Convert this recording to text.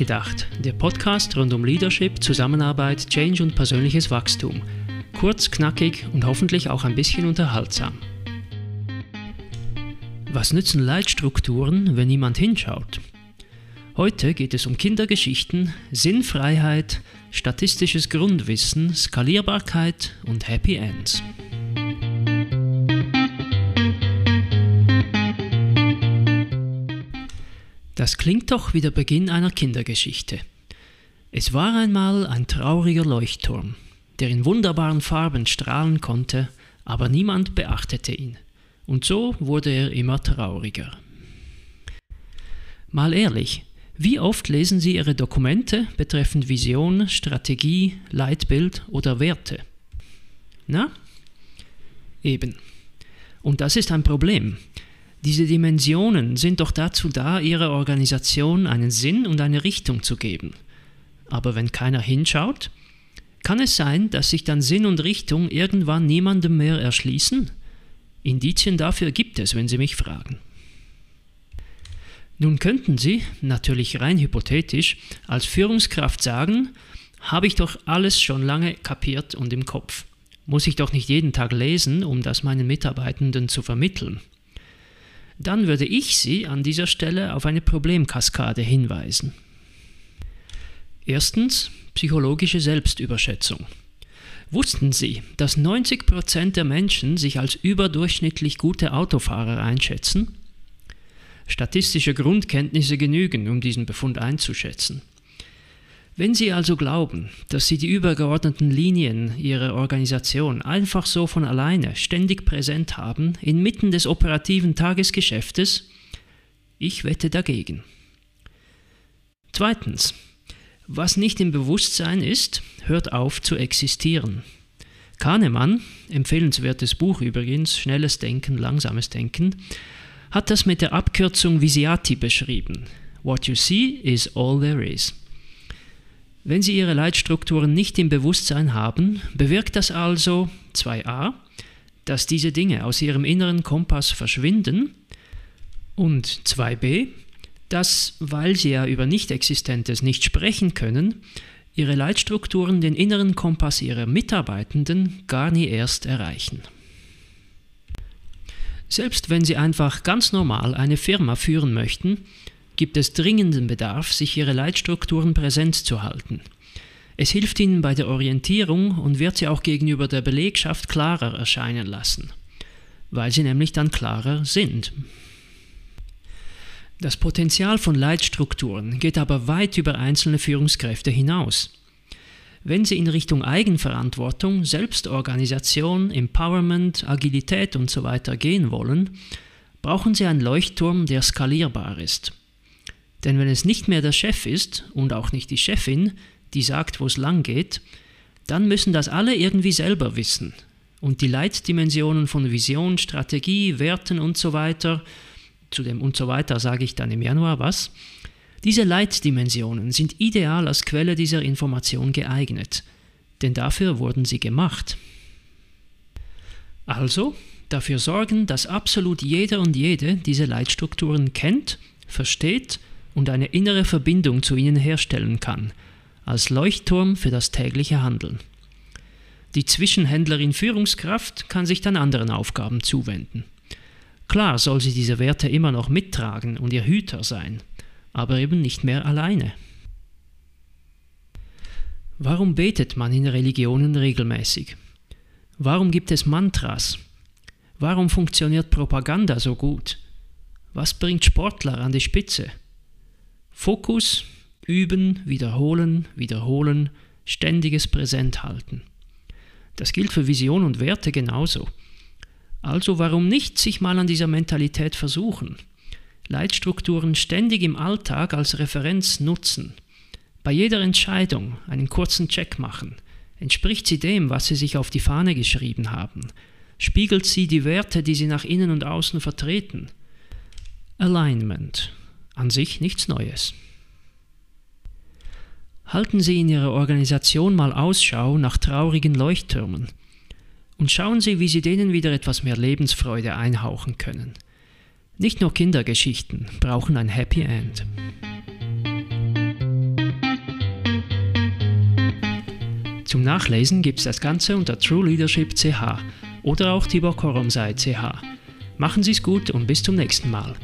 Nachgedacht, der Podcast rund um Leadership, Zusammenarbeit, Change und persönliches Wachstum. Kurz, knackig und hoffentlich auch ein bisschen unterhaltsam. Was nützen Leitstrukturen, wenn niemand hinschaut? Heute geht es um Kindergeschichten, Sinnfreiheit, statistisches Grundwissen, Skalierbarkeit und Happy Ends. Das klingt doch wie der Beginn einer Kindergeschichte. Es war einmal ein trauriger Leuchtturm, der in wunderbaren Farben strahlen konnte, aber niemand beachtete ihn. Und so wurde er immer trauriger. Mal ehrlich, wie oft lesen Sie Ihre Dokumente betreffend Vision, Strategie, Leitbild oder Werte? Na? Eben. Und das ist ein Problem, diese Dimensionen sind doch dazu da, ihrer Organisation einen Sinn und eine Richtung zu geben. Aber wenn keiner hinschaut, kann es sein, dass sich dann Sinn und Richtung irgendwann niemandem mehr erschließen? Indizien dafür gibt es, wenn Sie mich fragen. Nun könnten Sie, natürlich rein hypothetisch, als Führungskraft sagen, habe ich doch alles schon lange kapiert und im Kopf. Muss ich doch nicht jeden Tag lesen, um das meinen Mitarbeitenden zu vermitteln dann würde ich Sie an dieser Stelle auf eine Problemkaskade hinweisen. Erstens psychologische Selbstüberschätzung. Wussten Sie, dass 90% der Menschen sich als überdurchschnittlich gute Autofahrer einschätzen? Statistische Grundkenntnisse genügen, um diesen Befund einzuschätzen. Wenn Sie also glauben, dass Sie die übergeordneten Linien Ihrer Organisation einfach so von alleine ständig präsent haben, inmitten des operativen Tagesgeschäftes, ich wette dagegen. Zweitens, was nicht im Bewusstsein ist, hört auf zu existieren. Kahnemann, empfehlenswertes Buch übrigens, Schnelles Denken, Langsames Denken, hat das mit der Abkürzung Visiati beschrieben. What you see is all there is. Wenn Sie Ihre Leitstrukturen nicht im Bewusstsein haben, bewirkt das also 2a, dass diese Dinge aus Ihrem inneren Kompass verschwinden und 2b, dass, weil Sie ja über Nicht-Existentes nicht sprechen können, Ihre Leitstrukturen den inneren Kompass Ihrer Mitarbeitenden gar nie erst erreichen. Selbst wenn Sie einfach ganz normal eine Firma führen möchten, gibt es dringenden Bedarf, sich ihre Leitstrukturen präsent zu halten. Es hilft ihnen bei der Orientierung und wird sie auch gegenüber der Belegschaft klarer erscheinen lassen, weil sie nämlich dann klarer sind. Das Potenzial von Leitstrukturen geht aber weit über einzelne Führungskräfte hinaus. Wenn Sie in Richtung Eigenverantwortung, Selbstorganisation, Empowerment, Agilität usw. So gehen wollen, brauchen Sie einen Leuchtturm, der skalierbar ist. Denn wenn es nicht mehr der Chef ist und auch nicht die Chefin, die sagt, wo es lang geht, dann müssen das alle irgendwie selber wissen. Und die Leitdimensionen von Vision, Strategie, Werten und so weiter, zu dem und so weiter sage ich dann im Januar was, diese Leitdimensionen sind ideal als Quelle dieser Information geeignet, denn dafür wurden sie gemacht. Also dafür sorgen, dass absolut jeder und jede diese Leitstrukturen kennt, versteht und eine innere Verbindung zu ihnen herstellen kann, als Leuchtturm für das tägliche Handeln. Die Zwischenhändlerin Führungskraft kann sich dann anderen Aufgaben zuwenden. Klar soll sie diese Werte immer noch mittragen und ihr Hüter sein, aber eben nicht mehr alleine. Warum betet man in Religionen regelmäßig? Warum gibt es Mantras? Warum funktioniert Propaganda so gut? Was bringt Sportler an die Spitze? Fokus, üben, wiederholen, wiederholen, ständiges Präsenthalten. Das gilt für Vision und Werte genauso. Also warum nicht sich mal an dieser Mentalität versuchen? Leitstrukturen ständig im Alltag als Referenz nutzen. Bei jeder Entscheidung einen kurzen Check machen. Entspricht sie dem, was Sie sich auf die Fahne geschrieben haben? Spiegelt sie die Werte, die Sie nach innen und außen vertreten? Alignment an sich nichts Neues. Halten Sie in Ihrer Organisation mal Ausschau nach traurigen Leuchttürmen und schauen Sie, wie Sie denen wieder etwas mehr Lebensfreude einhauchen können. Nicht nur Kindergeschichten brauchen ein Happy End. Zum Nachlesen gibt es das Ganze unter trueleadership.ch oder auch Tibor Machen Sie es gut und bis zum nächsten Mal.